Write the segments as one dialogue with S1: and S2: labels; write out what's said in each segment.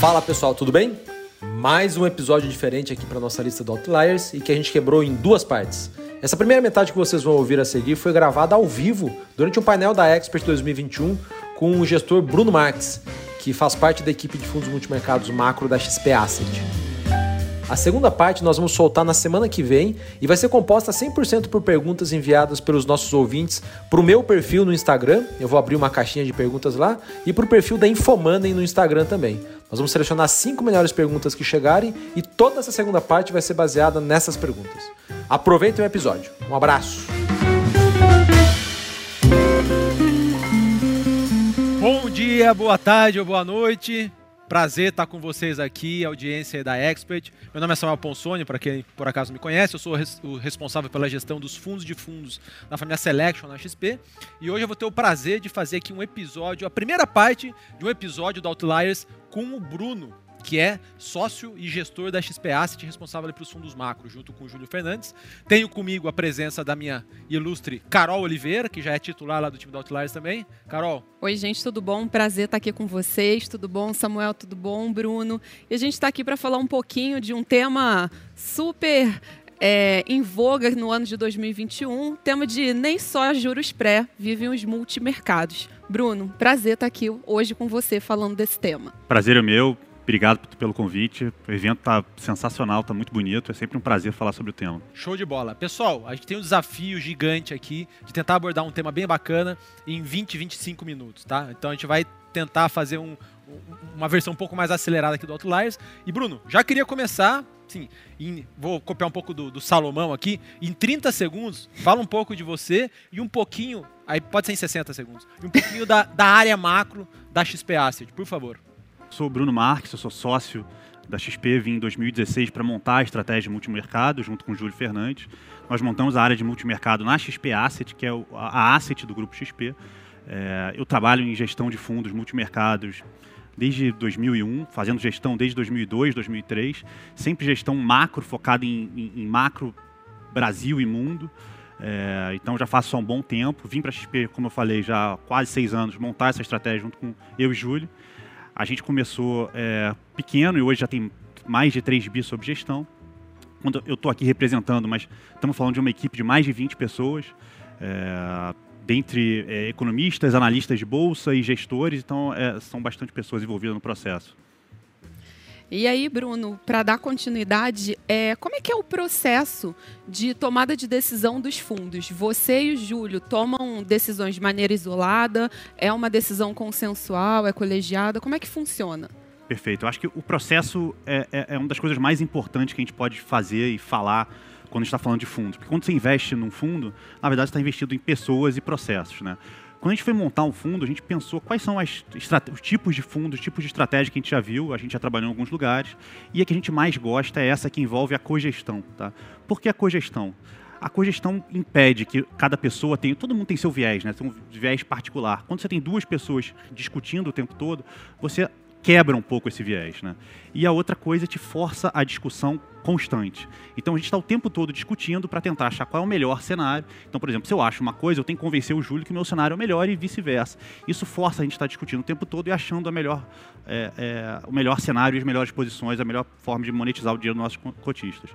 S1: Fala pessoal, tudo bem? Mais um episódio diferente aqui para nossa lista do Outliers e que a gente quebrou em duas partes. Essa primeira metade que vocês vão ouvir a seguir foi gravada ao vivo durante um painel da Expert 2021 com o gestor Bruno Marques, que faz parte da equipe de fundos multimercados macro da XP Asset. A segunda parte nós vamos soltar na semana que vem e vai ser composta 100% por perguntas enviadas pelos nossos ouvintes para o meu perfil no Instagram. Eu vou abrir uma caixinha de perguntas lá e para o perfil da Infomoney no Instagram também. Nós vamos selecionar cinco melhores perguntas que chegarem e toda essa segunda parte vai ser baseada nessas perguntas. Aproveitem o episódio. Um abraço.
S2: Bom dia, boa tarde ou boa noite. Prazer estar com vocês aqui, audiência da Expert. Meu nome é Samuel Ponsoni, para quem por acaso me conhece, eu sou o responsável pela gestão dos fundos de fundos da família Selection na XP. E hoje eu vou ter o prazer de fazer aqui um episódio, a primeira parte de um episódio do Outliers com o Bruno, que é sócio e gestor da XP Asset, responsável pelos fundos macro, junto com o Júlio Fernandes. Tenho comigo a presença da minha ilustre Carol Oliveira, que já é titular lá do time da Outliers também. Carol.
S3: Oi, gente, tudo bom? Prazer estar aqui com vocês. Tudo bom, Samuel? Tudo bom, Bruno? E a gente está aqui para falar um pouquinho de um tema super é, em voga no ano de 2021, tema de nem só juros pré vivem os multimercados. Bruno, prazer estar aqui hoje com você falando desse tema.
S4: Prazer é meu. Obrigado pelo convite. O evento está sensacional, está muito bonito. É sempre um prazer falar sobre o tema.
S2: Show de bola. Pessoal, a gente tem um desafio gigante aqui de tentar abordar um tema bem bacana em 20, 25 minutos, tá? Então a gente vai tentar fazer um, uma versão um pouco mais acelerada aqui do Outliers. E Bruno, já queria começar, sim, em, vou copiar um pouco do, do, Salomão aqui. Em 30 segundos, fala um pouco de você e um pouquinho, aí pode ser em 60 segundos, e um pouquinho da, da área macro da XP Asset, por favor.
S4: Sou Bruno Marques, eu sou sócio da XP, vim em 2016 para montar a estratégia de multimercado junto com o Júlio Fernandes. Nós montamos a área de multimercado na XP Asset, que é a asset do grupo XP. É, eu trabalho em gestão de fundos multimercados desde 2001, fazendo gestão desde 2002, 2003, sempre gestão macro, focada em, em, em macro Brasil e mundo. É, então já faço há um bom tempo. Vim para a XP, como eu falei, já há quase seis anos, montar essa estratégia junto com eu e Júlio. A gente começou é, pequeno e hoje já tem mais de 3 bi sob gestão. Quando eu estou aqui representando, mas estamos falando de uma equipe de mais de 20 pessoas, é, dentre é, economistas, analistas de bolsa e gestores, então é, são bastante pessoas envolvidas no processo.
S3: E aí, Bruno, para dar continuidade, é, como é que é o processo de tomada de decisão dos fundos? Você e o Júlio tomam decisões de maneira isolada? É uma decisão consensual? É colegiada? Como é que funciona?
S4: Perfeito. Eu acho que o processo é, é, é uma das coisas mais importantes que a gente pode fazer e falar quando está falando de fundos. Porque quando você investe num fundo, na verdade, você está investido em pessoas e processos, né? Quando a gente foi montar um fundo, a gente pensou quais são as, os tipos de fundos, os tipos de estratégia que a gente já viu, a gente já trabalhou em alguns lugares, e a que a gente mais gosta é essa que envolve a cogestão. Tá? Por que a cogestão? A cogestão impede que cada pessoa tenha. Todo mundo tem seu viés, né? Tem um viés particular. Quando você tem duas pessoas discutindo o tempo todo, você quebra um pouco esse viés, né? E a outra coisa te força a discussão constante. Então a gente está o tempo todo discutindo para tentar achar qual é o melhor cenário. Então, por exemplo, se eu acho uma coisa, eu tenho que convencer o Júlio que o meu cenário é o melhor e vice-versa. Isso força a gente estar tá discutindo o tempo todo e achando a melhor, é, é, o melhor cenário as melhores posições, a melhor forma de monetizar o dinheiro dos nossos cotistas.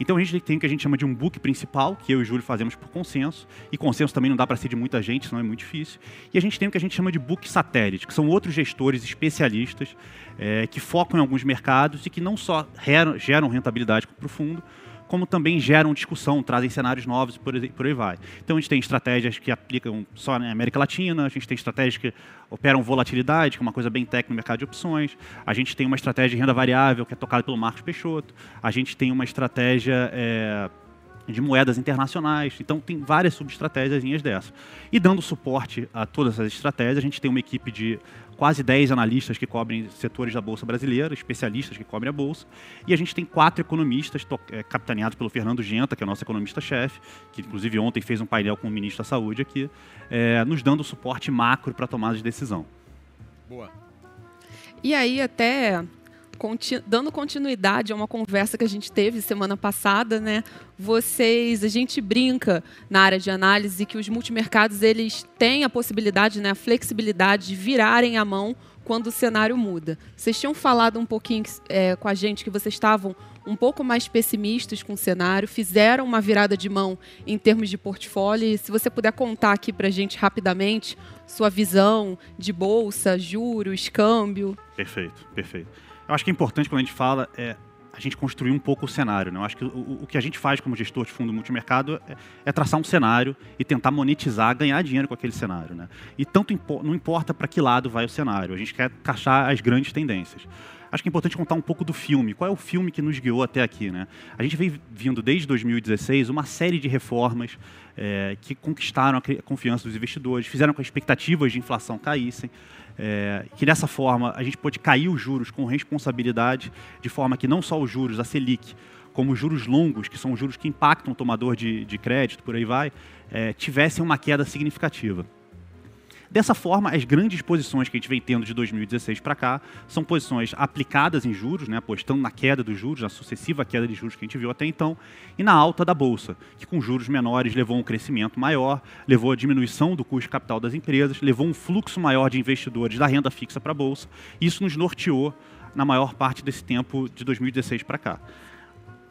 S4: Então a gente tem o que a gente chama de um book principal, que eu e o Júlio fazemos por consenso, e consenso também não dá para ser de muita gente, senão é muito difícil. E a gente tem o que a gente chama de book satélite, que são outros gestores especialistas é, que focam em alguns mercados e que não só geram rentabilidade para o fundo, como também geram discussão, trazem cenários novos e por, por aí vai. Então a gente tem estratégias que aplicam só na América Latina, a gente tem estratégias que operam volatilidade, que é uma coisa bem técnica no mercado de opções, a gente tem uma estratégia de renda variável que é tocada pelo Marcos Peixoto, a gente tem uma estratégia é, de moedas internacionais. Então, tem várias subestratégias dessas. E dando suporte a todas essas estratégias, a gente tem uma equipe de quase 10 analistas que cobrem setores da Bolsa brasileira, especialistas que cobrem a Bolsa, e a gente tem quatro economistas é, capitaneados pelo Fernando Genta, que é nosso economista-chefe, que inclusive ontem fez um painel com o ministro da Saúde aqui, é, nos dando suporte macro para tomada de decisão.
S3: Boa. E aí, até dando continuidade a uma conversa que a gente teve semana passada, né? Vocês, a gente brinca na área de análise que os multimercados eles têm a possibilidade, né, a flexibilidade de virarem a mão quando o cenário muda. Vocês tinham falado um pouquinho é, com a gente que vocês estavam um pouco mais pessimistas com o cenário, fizeram uma virada de mão em termos de portfólio. E se você puder contar aqui para a gente rapidamente sua visão de bolsa, juros, câmbio.
S4: Perfeito, perfeito. Eu acho que é importante quando a gente fala é a gente construir um pouco o cenário. Né? Eu acho que o, o que a gente faz como gestor de fundo multimercado é, é, traçar um cenário e tentar monetizar, ganhar dinheiro com aquele cenário. Né? E tanto não importa para que lado vai o cenário, a gente quer caixar as grandes tendências acho que é importante contar um pouco do filme. Qual é o filme que nos guiou até aqui? Né? A gente vem vindo desde 2016 uma série de reformas é, que conquistaram a confiança dos investidores, fizeram com que as expectativas de inflação caíssem. É, que dessa forma a gente pôde cair os juros com responsabilidade, de forma que não só os juros, a Selic, como os juros longos, que são os juros que impactam o tomador de, de crédito, por aí vai, é, tivessem uma queda significativa. Dessa forma, as grandes posições que a gente vem tendo de 2016 para cá são posições aplicadas em juros, né, apostando na queda dos juros, na sucessiva queda de juros que a gente viu até então, e na alta da bolsa, que com juros menores levou um crescimento maior, levou a diminuição do custo de capital das empresas, levou um fluxo maior de investidores da renda fixa para a bolsa. E isso nos norteou na maior parte desse tempo de 2016 para cá.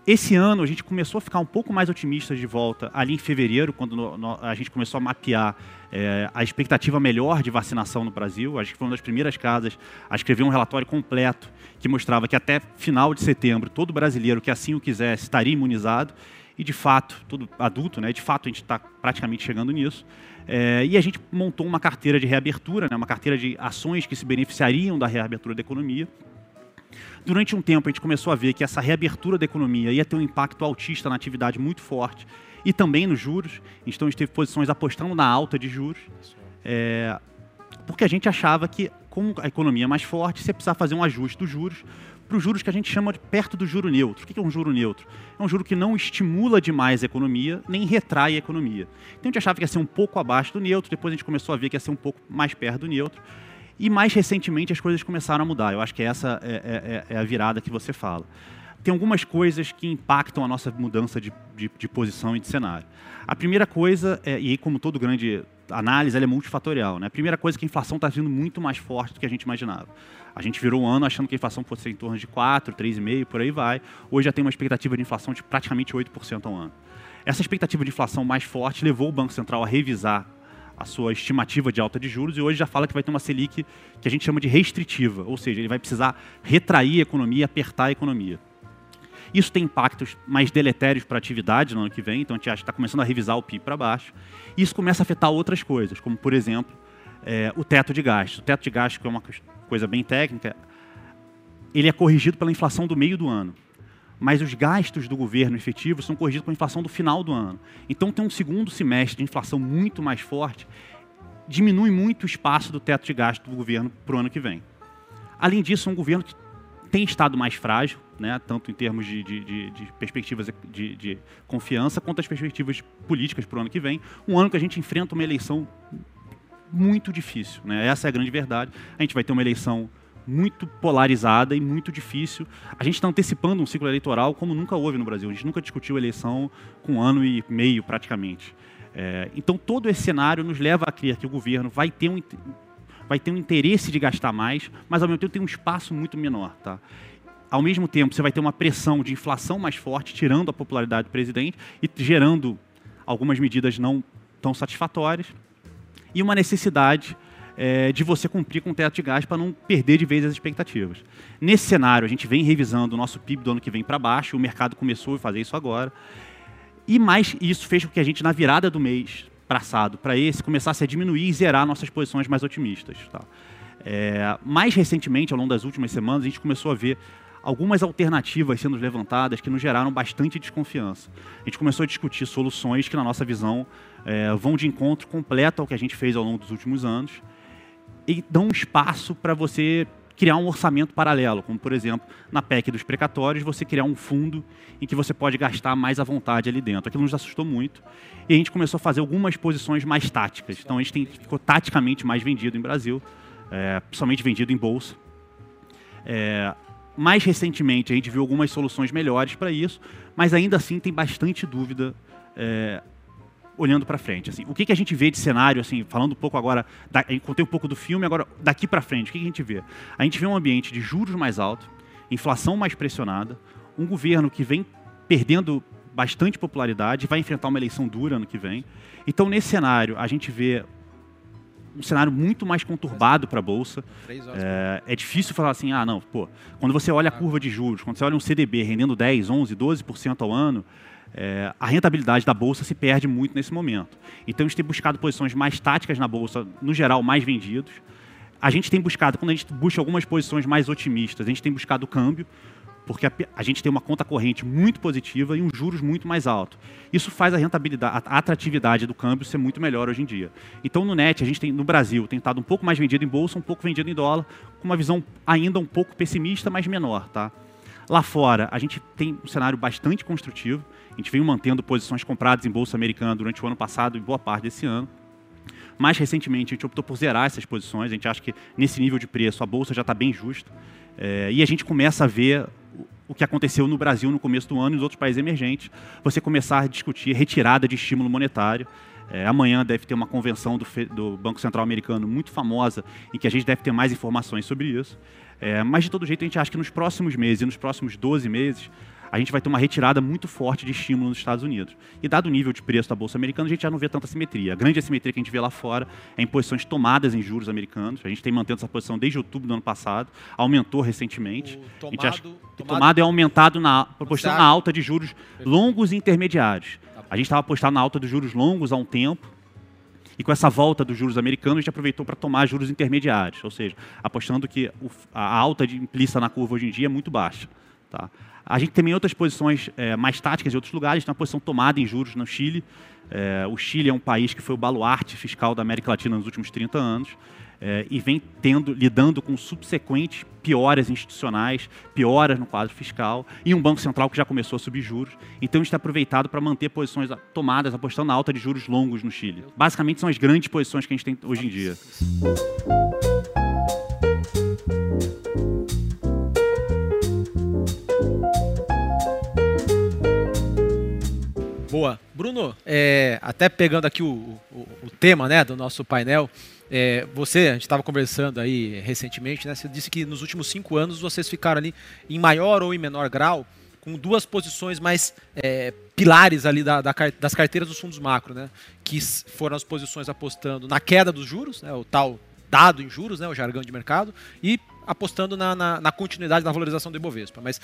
S4: Esse ano a gente começou a ficar um pouco mais otimista de volta ali em fevereiro, quando no, no, a gente começou a mapear é, a expectativa melhor de vacinação no Brasil. A gente foi uma das primeiras casas a escrever um relatório completo que mostrava que até final de setembro todo brasileiro que assim o quisesse estaria imunizado. E de fato, todo adulto, né? De fato a gente está praticamente chegando nisso. É, e a gente montou uma carteira de reabertura, né, uma carteira de ações que se beneficiariam da reabertura da economia. Durante um tempo, a gente começou a ver que essa reabertura da economia ia ter um impacto altista na atividade muito forte e também nos juros. Então, a gente teve posições apostando na alta de juros, é, porque a gente achava que, como a economia é mais forte, você precisa fazer um ajuste dos juros para os juros que a gente chama de perto do juro neutro. O que é um juro neutro? É um juro que não estimula demais a economia, nem retrai a economia. Então, a gente achava que ia ser um pouco abaixo do neutro, depois a gente começou a ver que ia ser um pouco mais perto do neutro. E mais recentemente as coisas começaram a mudar. Eu acho que essa é, é, é, é a virada que você fala. Tem algumas coisas que impactam a nossa mudança de, de, de posição e de cenário. A primeira coisa, é, e como todo grande análise, ela é multifatorial. Né? A primeira coisa é que a inflação está vindo muito mais forte do que a gente imaginava. A gente virou um ano achando que a inflação fosse em torno de 4, 3,5, por aí vai. Hoje já tem uma expectativa de inflação de praticamente 8% ao ano. Essa expectativa de inflação mais forte levou o Banco Central a revisar a sua estimativa de alta de juros e hoje já fala que vai ter uma Selic que a gente chama de restritiva, ou seja, ele vai precisar retrair a economia, apertar a economia. Isso tem impactos mais deletérios para a atividade no ano que vem, então a gente está começando a revisar o PIB para baixo. Isso começa a afetar outras coisas, como, por exemplo, é, o teto de gastos. O teto de gastos, que é uma coisa bem técnica, ele é corrigido pela inflação do meio do ano mas os gastos do governo efetivos são corrigidos com a inflação do final do ano. Então, tem um segundo semestre de inflação muito mais forte, diminui muito o espaço do teto de gasto do governo para o ano que vem. Além disso, é um governo que tem estado mais frágil, né, tanto em termos de, de, de, de perspectivas de, de, confiança, quanto as perspectivas políticas para o ano que vem. Um ano que a gente enfrenta uma eleição muito difícil. Né? Essa é a grande verdade. A gente vai ter uma eleição muito polarizada e muito difícil. A gente está antecipando um ciclo eleitoral como nunca houve no Brasil. A gente nunca discutiu eleição com um ano e meio, praticamente. É, então, todo esse cenário nos leva a crer que o governo vai ter um, vai ter um interesse de gastar mais, mas ao mesmo tempo tem um espaço muito menor. Tá? Ao mesmo tempo, você vai ter uma pressão de inflação mais forte, tirando a popularidade do presidente e gerando algumas medidas não tão satisfatórias, e uma necessidade é, de você cumprir com o teto de gás para não perder de vez as expectativas. Nesse cenário, a gente vem revisando o nosso PIB do ano que vem para baixo, o mercado começou a fazer isso agora. E mais isso fez com que a gente, na virada do mês passado para esse, começasse a diminuir e zerar nossas posições mais otimistas. Tá? É, mais recentemente, ao longo das últimas semanas, a gente começou a ver algumas alternativas sendo levantadas que nos geraram bastante desconfiança. A gente começou a discutir soluções que, na nossa visão, é, vão de encontro completo ao que a gente fez ao longo dos últimos anos e dão um espaço para você criar um orçamento paralelo, como por exemplo, na PEC dos precatórios, você criar um fundo em que você pode gastar mais à vontade ali dentro. Aquilo nos assustou muito e a gente começou a fazer algumas posições mais táticas. Então a gente tem, ficou taticamente mais vendido em Brasil, é, principalmente vendido em bolsa. É, mais recentemente a gente viu algumas soluções melhores para isso, mas ainda assim tem bastante dúvida é, olhando para frente. Assim, o que, que a gente vê de cenário, assim, falando um pouco agora, da, eu contei um pouco do filme, agora daqui para frente, o que, que a gente vê? A gente vê um ambiente de juros mais alto, inflação mais pressionada, um governo que vem perdendo bastante popularidade, vai enfrentar uma eleição dura ano que vem. Então, nesse cenário, a gente vê um cenário muito mais conturbado para a bolsa. É, é, difícil falar assim, ah, não, pô, quando você olha a curva de juros, quando você olha um CDB rendendo 10, 11, 12% ao ano, é, a rentabilidade da bolsa se perde muito nesse momento. Então a gente tem buscado posições mais táticas na bolsa, no geral, mais vendidos. A gente tem buscado, quando a gente busca algumas posições mais otimistas, a gente tem buscado o câmbio, porque a, a, gente tem uma conta corrente muito positiva e um juros muito mais alto. Isso faz a rentabilidade, a atratividade do câmbio ser muito melhor hoje em dia. Então no net, a gente tem no Brasil tem estado um pouco mais vendido em bolsa, um pouco vendido em dólar, com uma visão ainda um pouco pessimista, mas menor, tá? Lá fora, a gente tem um cenário bastante construtivo. A gente vem mantendo posições compradas em bolsa americana durante o ano passado e boa parte desse ano. Mais recentemente, a gente optou por zerar essas posições. A gente acha que nesse nível de preço a bolsa já está bem justa. É, e a gente começa a ver o que aconteceu no Brasil no começo do ano e nos outros países emergentes, você começar a discutir retirada de estímulo monetário. É, amanhã deve ter uma convenção do, do, Banco Central Americano muito famosa, em que a gente deve ter mais informações sobre isso. É, mas, de todo jeito, a gente acha que nos próximos meses, e nos próximos 12 meses, a gente vai ter uma retirada muito forte de estímulo nos Estados Unidos. E dado o nível de preço da Bolsa Americana, a gente já não vê tanta simetria. A grande assimetria que a gente vê lá fora é em posições tomadas em juros americanos. A gente tem mantendo essa posição desde outubro do ano passado, aumentou recentemente.
S2: O tomado,
S4: acha que tomado é aumentado na proporção na alta de juros longos e intermediários. Tá a gente estava apostando na alta dos juros longos há um tempo, e com essa volta dos juros americanos, a gente aproveitou para tomar juros intermediários, ou seja, apostando que a alta de implícita na curva hoje em dia é muito baixa. Tá? A gente tem outras posições é, mais táticas em outros lugares, tem uma posição tomada em juros no Chile. É, o Chile é um país que foi o baluarte fiscal da América Latina nos últimos 30 anos é, e vem tendo, lidando com subsequentes pioras institucionais, pioras no quadro fiscal e um Banco Central que já começou a subir juros. Então, está aproveitado para manter posições tomadas, apostando na alta de juros longos no Chile. Basicamente, são as grandes posições que a gente tem hoje em dia.
S2: Bruno, é, até pegando aqui o, o, o, tema né, do nosso painel, é, você, a gente estava conversando aí recentemente, né, você disse que nos últimos cinco anos vocês ficaram ali em maior ou em menor grau com duas posições mais é, pilares ali da, da, das carteiras dos fundos macro, né, que foram as posições apostando na queda dos juros, né, o tal dado em juros, né, o jargão de mercado, e apostando na, na, na continuidade da valorização do Ibovespa. Mas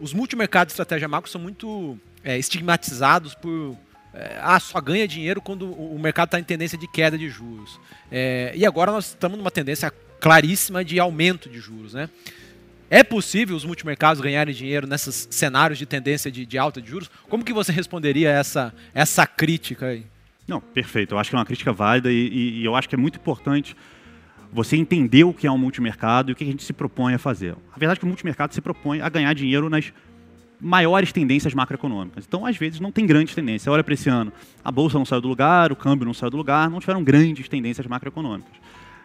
S2: os multimercados de estratégia macro são muito é, estigmatizados por é, ah, só ganha dinheiro quando o mercado está em tendência de queda de juros. É, e agora nós estamos numa tendência claríssima de aumento de juros. Né? É possível os multimercados ganharem dinheiro nesses cenários de tendência de, de alta de juros? Como que você responderia a essa, essa crítica aí?
S4: Não, perfeito. Eu acho que é uma crítica válida e, e, e eu acho que é muito importante você entender o que é um multimercado e o que a gente se propõe a fazer. A verdade é que o multimercado se propõe a ganhar dinheiro nas maiores tendências macroeconômicas. Então, às vezes, não tem grandes tendências. Olha para esse ano, a bolsa não saiu do lugar, o câmbio não saiu do lugar, não tiveram grandes tendências macroeconômicas.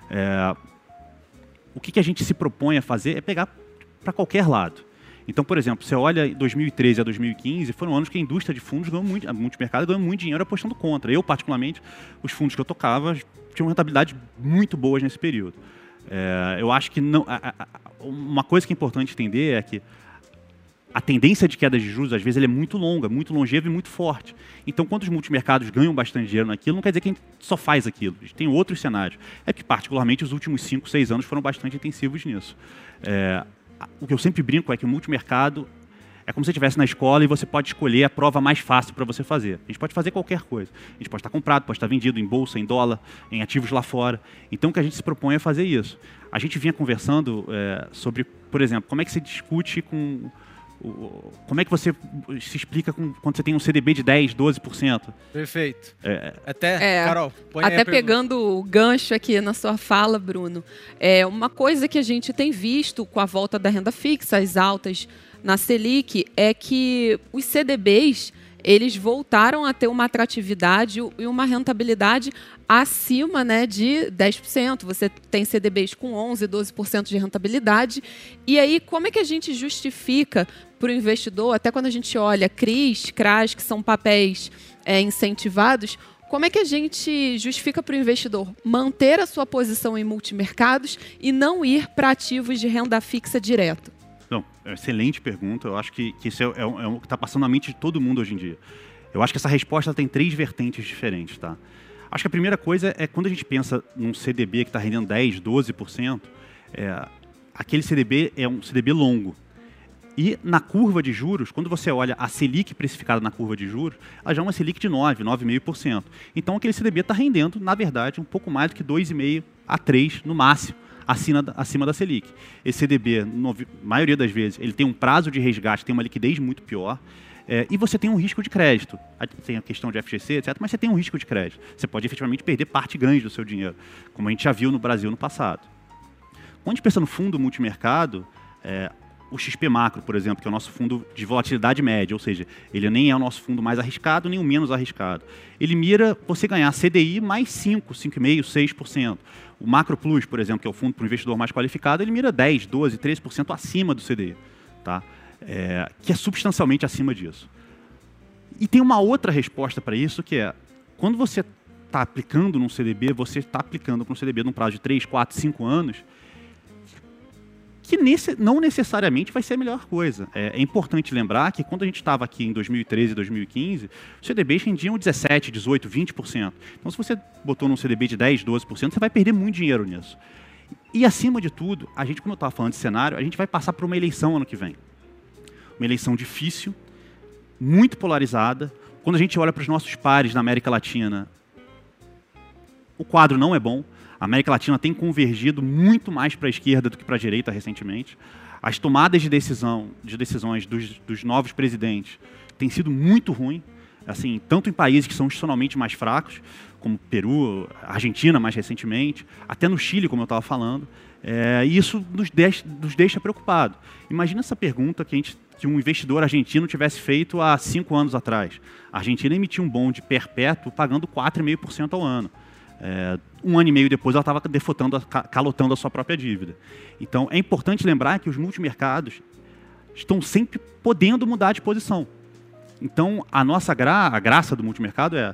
S4: É, o que, que a gente se propõe a fazer é pegar para qualquer lado. Então, por exemplo, você olha 2013 a 2015, foram anos que a indústria de fundos ganhou muito, a multimercado ganhou muito dinheiro apostando contra. Eu, particularmente, os fundos que eu tocava tinham rentabilidade muito boas nesse período. É, eu acho que não, uma coisa que é importante entender é que a tendência de queda de juros, às vezes, é muito longa, muito longeva e muito forte. Então, quando os multimercados ganham bastante dinheiro naquilo, não quer dizer que a gente só faz aquilo. A gente tem outros cenários. É que, particularmente, os últimos 5, 6 anos foram bastante intensivos nisso. É, o que eu sempre brinco é que o multimercado é como se você estivesse na escola e você pode escolher a prova mais fácil para você fazer. A gente pode fazer qualquer coisa. A gente pode estar comprado, pode estar vendido em bolsa, em dólar, em ativos lá fora. Então, o que a gente se propõe é fazer isso. A gente vinha conversando é, sobre, por exemplo, como é que se discute com como é que você se explica com, quando você tem um CDB de 10, 12%?
S2: Perfeito. É, até,
S3: é, Carol, até pegando o gancho aqui na sua fala, Bruno, é uma coisa que a gente tem visto com a volta da renda fixa, as altas na Selic, é que os CDBs eles voltaram a ter uma atratividade e uma rentabilidade acima né, de 10%. Você tem CDBs com 11%, 12% de rentabilidade. E aí, como é que a gente justifica para o investidor, até quando a gente olha CRIs, CRAS, que são papéis é, incentivados, como é que a gente justifica para o investidor manter a sua posição em multimercados e não ir para ativos de renda fixa direto?
S4: Não, é excelente pergunta. Eu acho que, que isso é, é, é o que está passando na mente de todo mundo hoje em dia. Eu acho que essa resposta tem três vertentes diferentes, tá? Acho que a primeira coisa é quando a gente pensa num CDB que está rendendo 10, 12%, é, aquele CDB é um CDB longo. E na curva de juros, quando você olha a Selic precificada na curva de juros, ela já é uma Selic de 9, 9,5%. Então aquele CDB está rendendo, na verdade, um pouco mais do que 2,5% a 3% no máximo, acima acima da Selic. Esse CDB, na maioria das vezes, ele tem um prazo de resgate, tem uma liquidez muito pior. É, e você tem um risco de crédito. Tem a questão de FGC, etc., mas você tem um risco de crédito. Você pode efetivamente perder parte grande do seu dinheiro, como a gente já viu no Brasil no passado. Quando a gente pensa no fundo multimercado, é, o XP Macro, por exemplo, que é o nosso fundo de volatilidade média, ou seja, ele nem é o nosso fundo mais arriscado, nem o menos arriscado. Ele mira você ganhar CDI mais 5, 5,5%, 6%. O Macro Plus, por exemplo, que é o fundo para o investidor mais qualificado, ele mira 10, 12, 13% acima do CDI, tá? É, que é substancialmente acima disso. E tem uma outra resposta para isso, que é, quando você está aplicando num CDB, você está aplicando para um CDB num prazo de 3, 4, 5 anos, que nesse, não necessariamente vai ser a melhor coisa. É, é importante lembrar que quando a gente estava aqui em 2013 e 2015, os CDBs rendiam 17, 18, 20%. Então, se você botou num CDB de 10, 12%, você vai perder muito dinheiro nisso. E, acima de tudo, a gente, como eu estava falando de cenário, a gente vai passar por uma eleição ano que vem. Uma eleição difícil, muito polarizada. Quando a gente olha para os nossos pares na América Latina, o quadro não é bom. A América Latina tem convergido muito mais para a esquerda do que para a direita recentemente. As tomadas de decisão, de decisões dos, dos novos presidentes têm sido muito ruim, assim, tanto em países que são institucionalmente mais fracos, como Peru, Argentina mais recentemente, até no Chile, como eu estava falando. É, e isso nos deixa, nos deixa preocupado. Imagina essa pergunta que, gente, que um investidor argentino tivesse feito há cinco anos atrás. A Argentina emitiu um bonde perpétuo pagando 4,5% ao ano. É, um ano e meio depois, ela estava defotando, calotando a sua própria dívida. Então, é importante lembrar que os multimercados estão sempre podendo mudar de posição. Então, a nossa gra a graça do multimercado é,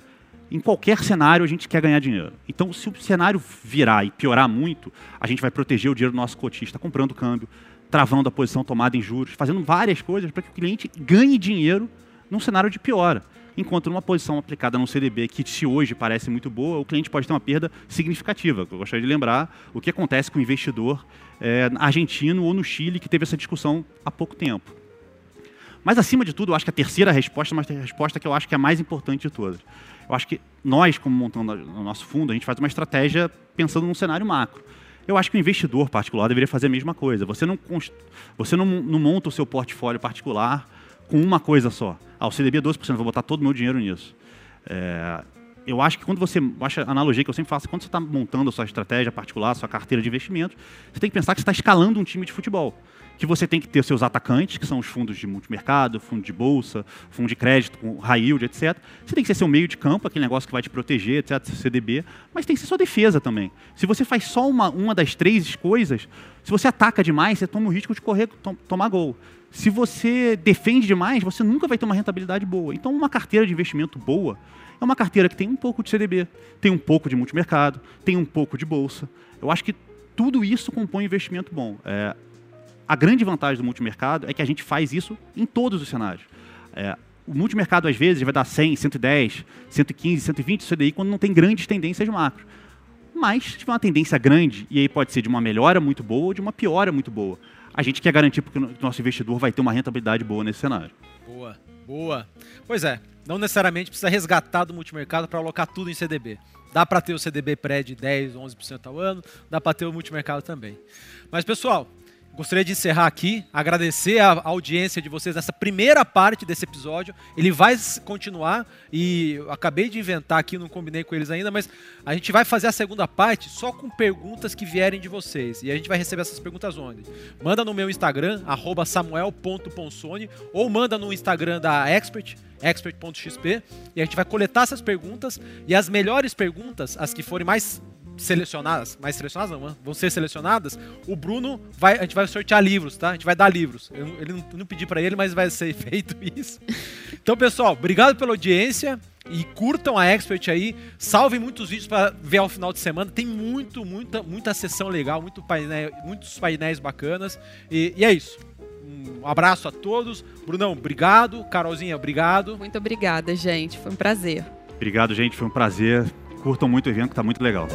S4: em qualquer cenário, a gente quer ganhar dinheiro. Então, se o cenário virar e piorar muito, a gente vai proteger o dinheiro do nosso cotista, comprando câmbio, travando a posição tomada em juros, fazendo várias coisas para que o cliente ganhe dinheiro num cenário de piora enquanto numa posição aplicada num CDB que se hoje parece muito boa, o cliente pode ter uma perda significativa. Eu gostaria de lembrar o que acontece com o investidor é, argentino ou no Chile, que teve essa discussão há pouco tempo. Mas, acima de tudo, eu acho que a terceira resposta, mas a resposta que eu acho que é a mais importante de todas. Eu acho que nós, como montando o nosso fundo, a gente faz uma estratégia pensando num cenário macro. Eu acho que o investidor particular deveria fazer a mesma coisa. Você não, você não, não monta o seu portfólio particular com uma coisa só. Ah, o CDB é 12%, vou botar todo o meu dinheiro nisso. É, eu acho que quando você. Acho a analogia que eu sempre faço, quando você está montando a sua estratégia particular, a sua carteira de investimentos, você tem que pensar que você está escalando um time de futebol. Que você tem que ter seus atacantes, que são os fundos de multimercado, fundo de bolsa, fundo de crédito, high yield, etc. Você tem que ser seu meio de campo, aquele negócio que vai te proteger, etc., CDB, mas tem que ser sua defesa também. Se você faz só uma, uma das três coisas, se você ataca demais, você toma o risco de correr, tom, tomar gol se você defende demais, você nunca vai ter uma rentabilidade boa. Então, uma carteira de investimento boa é uma carteira que tem um pouco de CDB, tem um pouco de multimercado, tem um pouco de bolsa. Eu acho que tudo isso compõe um investimento bom. É, a grande vantagem do multimercado é que a gente faz isso em todos os cenários. É, o multimercado, às vezes, vai dar 100, 110, 115, 120 CDI quando não tem grandes tendências macro. Mas, se tiver uma tendência grande, e aí pode ser de uma melhora muito boa ou de uma piora muito boa a gente quer garantir que o nosso investidor vai ter uma rentabilidade boa nesse cenário.
S2: Boa, boa. Pois é, não necessariamente precisa resgatar do multimercado para alocar tudo em CDB. Dá para ter o CDB pré de 10, 11% ao ano, dá para ter o multimercado também. Mas pessoal, Gostaria de encerrar aqui, agradecer a audiência de vocês nessa primeira parte desse episódio. Ele vai continuar e acabei de inventar aqui, não combinei com eles ainda, mas a gente vai fazer a segunda parte só com perguntas que vierem de vocês. E a gente vai receber essas perguntas onde? Manda no meu Instagram, samuel.ponsone, ou manda no Instagram da Expert, expert.xp, e a gente vai coletar essas perguntas e as melhores perguntas, as que forem mais selecionadas, mais selecionadas não, vão ser selecionadas, o Bruno vai, a gente vai sortear livros, tá? A gente vai dar livros. Eu, ele não, não pedi para ele, mas vai ser feito isso. Então, pessoal, obrigado pela audiência e curtam a Expert aí, salvem muitos vídeos para ver ao final de semana. Tem muito, muita, muita sessão legal, muito painel, muitos painéis bacanas. E, e é isso. Um abraço a todos. Brunão, obrigado. Carolzinha, obrigado.
S3: Muito obrigada, gente. Foi um prazer.
S4: Obrigado, gente. Foi um prazer. Curtam muito o evento que está muito legal.